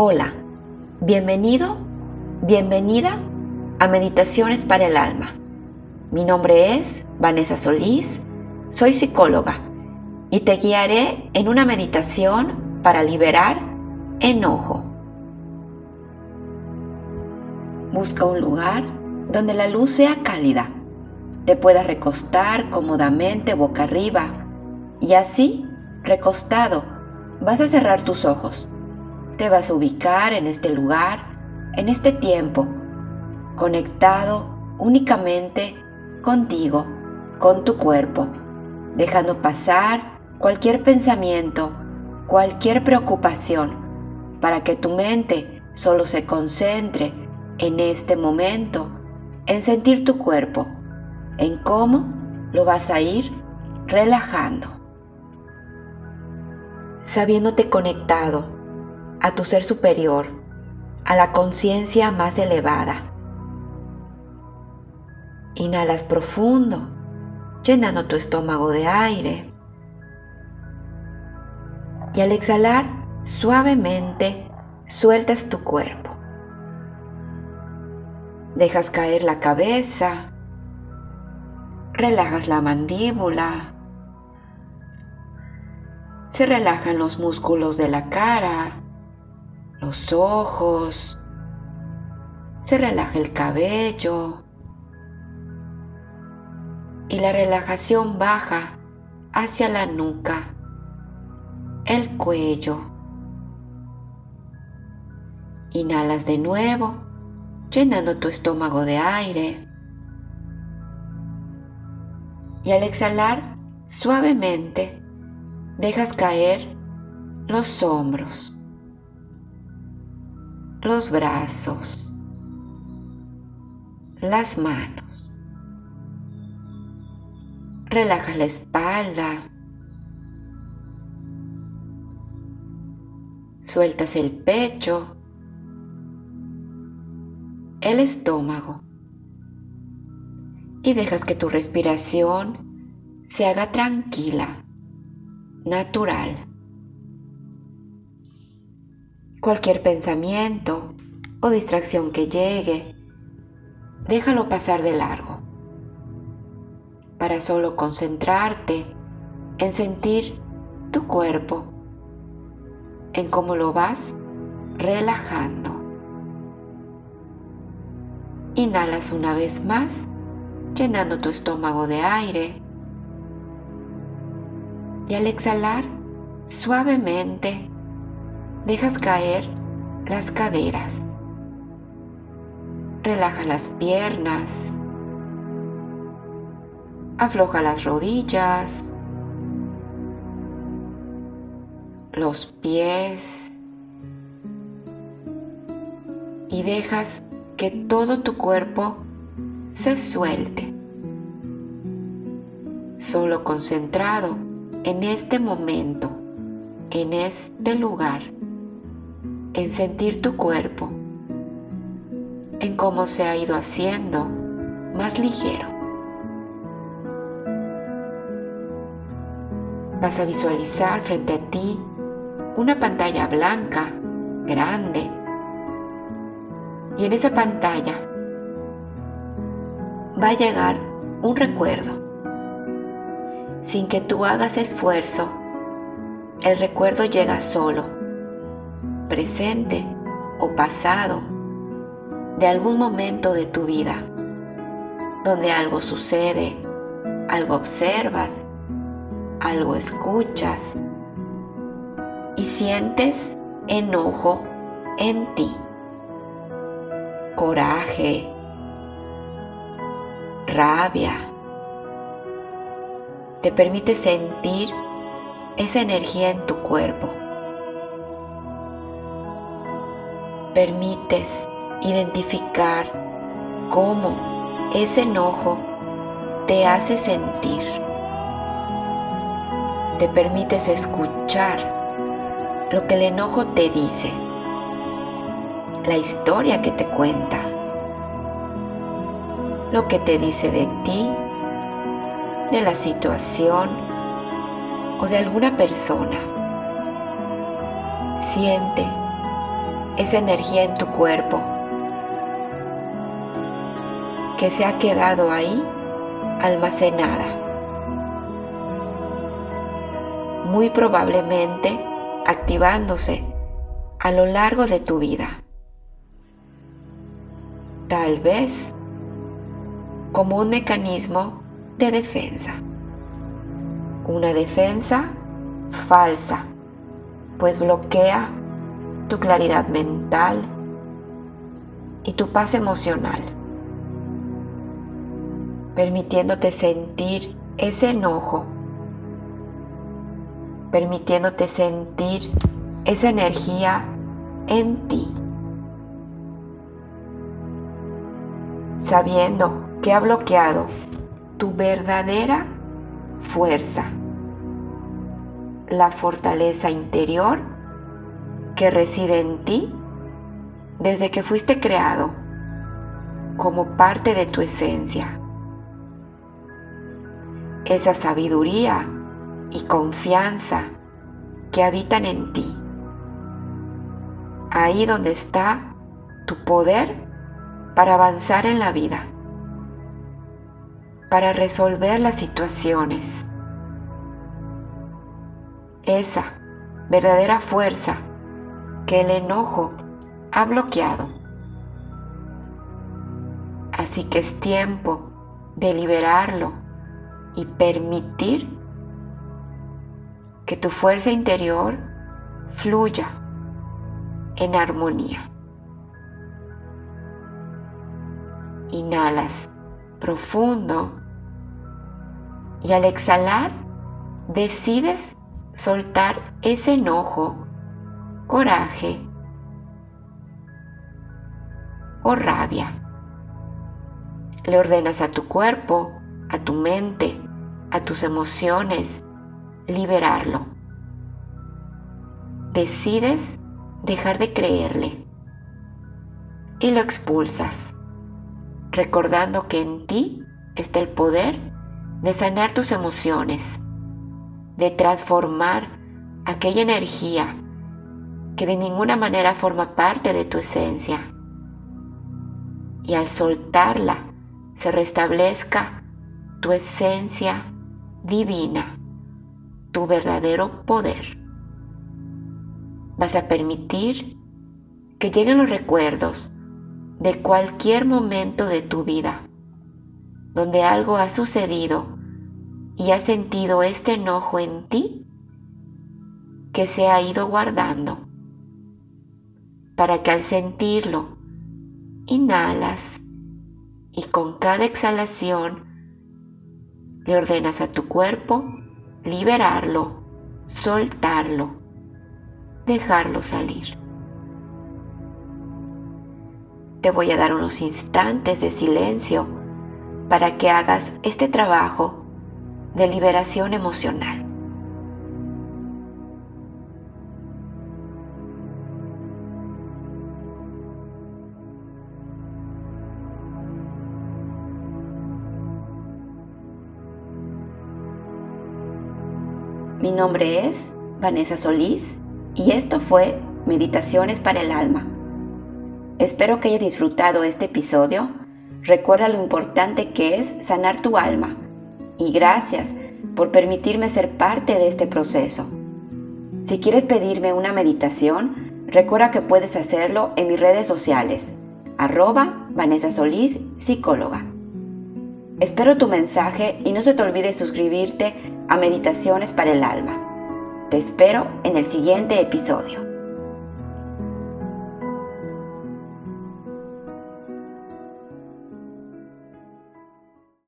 Hola, bienvenido, bienvenida a Meditaciones para el Alma. Mi nombre es Vanessa Solís, soy psicóloga y te guiaré en una meditación para liberar enojo. Busca un lugar donde la luz sea cálida, te puedas recostar cómodamente boca arriba y así, recostado, vas a cerrar tus ojos te vas a ubicar en este lugar, en este tiempo, conectado únicamente contigo, con tu cuerpo, dejando pasar cualquier pensamiento, cualquier preocupación, para que tu mente solo se concentre en este momento, en sentir tu cuerpo, en cómo lo vas a ir relajando, sabiéndote conectado a tu ser superior, a la conciencia más elevada. Inhalas profundo, llenando tu estómago de aire. Y al exhalar, suavemente sueltas tu cuerpo. Dejas caer la cabeza, relajas la mandíbula, se relajan los músculos de la cara, los ojos, se relaja el cabello y la relajación baja hacia la nuca, el cuello. Inhalas de nuevo, llenando tu estómago de aire. Y al exhalar, suavemente, dejas caer los hombros los brazos, las manos. Relaja la espalda. Sueltas el pecho, el estómago y dejas que tu respiración se haga tranquila, natural. Cualquier pensamiento o distracción que llegue, déjalo pasar de largo, para solo concentrarte en sentir tu cuerpo, en cómo lo vas relajando. Inhalas una vez más, llenando tu estómago de aire. Y al exhalar, suavemente dejas caer las caderas. Relaja las piernas. Afloja las rodillas. Los pies. Y dejas que todo tu cuerpo se suelte. Solo concentrado en este momento, en este lugar en sentir tu cuerpo, en cómo se ha ido haciendo más ligero. Vas a visualizar frente a ti una pantalla blanca, grande, y en esa pantalla va a llegar un recuerdo. Sin que tú hagas esfuerzo, el recuerdo llega solo presente o pasado de algún momento de tu vida, donde algo sucede, algo observas, algo escuchas y sientes enojo en ti, coraje, rabia. Te permite sentir esa energía en tu cuerpo. Permites identificar cómo ese enojo te hace sentir. Te permites escuchar lo que el enojo te dice, la historia que te cuenta, lo que te dice de ti, de la situación o de alguna persona. Siente esa energía en tu cuerpo que se ha quedado ahí almacenada. Muy probablemente activándose a lo largo de tu vida. Tal vez como un mecanismo de defensa. Una defensa falsa, pues bloquea tu claridad mental y tu paz emocional, permitiéndote sentir ese enojo, permitiéndote sentir esa energía en ti, sabiendo que ha bloqueado tu verdadera fuerza, la fortaleza interior que reside en ti desde que fuiste creado como parte de tu esencia. Esa sabiduría y confianza que habitan en ti. Ahí donde está tu poder para avanzar en la vida, para resolver las situaciones. Esa verdadera fuerza que el enojo ha bloqueado. Así que es tiempo de liberarlo y permitir que tu fuerza interior fluya en armonía. Inhalas profundo y al exhalar decides soltar ese enojo coraje o rabia. Le ordenas a tu cuerpo, a tu mente, a tus emociones, liberarlo. Decides dejar de creerle y lo expulsas, recordando que en ti está el poder de sanar tus emociones, de transformar aquella energía que de ninguna manera forma parte de tu esencia. Y al soltarla, se restablezca tu esencia divina, tu verdadero poder. Vas a permitir que lleguen los recuerdos de cualquier momento de tu vida donde algo ha sucedido y has sentido este enojo en ti que se ha ido guardando, para que al sentirlo, inhalas y con cada exhalación le ordenas a tu cuerpo liberarlo, soltarlo, dejarlo salir. Te voy a dar unos instantes de silencio para que hagas este trabajo de liberación emocional. Mi nombre es Vanessa Solís y esto fue Meditaciones para el Alma. Espero que haya disfrutado este episodio. Recuerda lo importante que es sanar tu alma y gracias por permitirme ser parte de este proceso. Si quieres pedirme una meditación, recuerda que puedes hacerlo en mis redes sociales, arroba Vanessa Solís, psicóloga. Espero tu mensaje y no se te olvide suscribirte a Meditaciones para el Alma. Te espero en el siguiente episodio.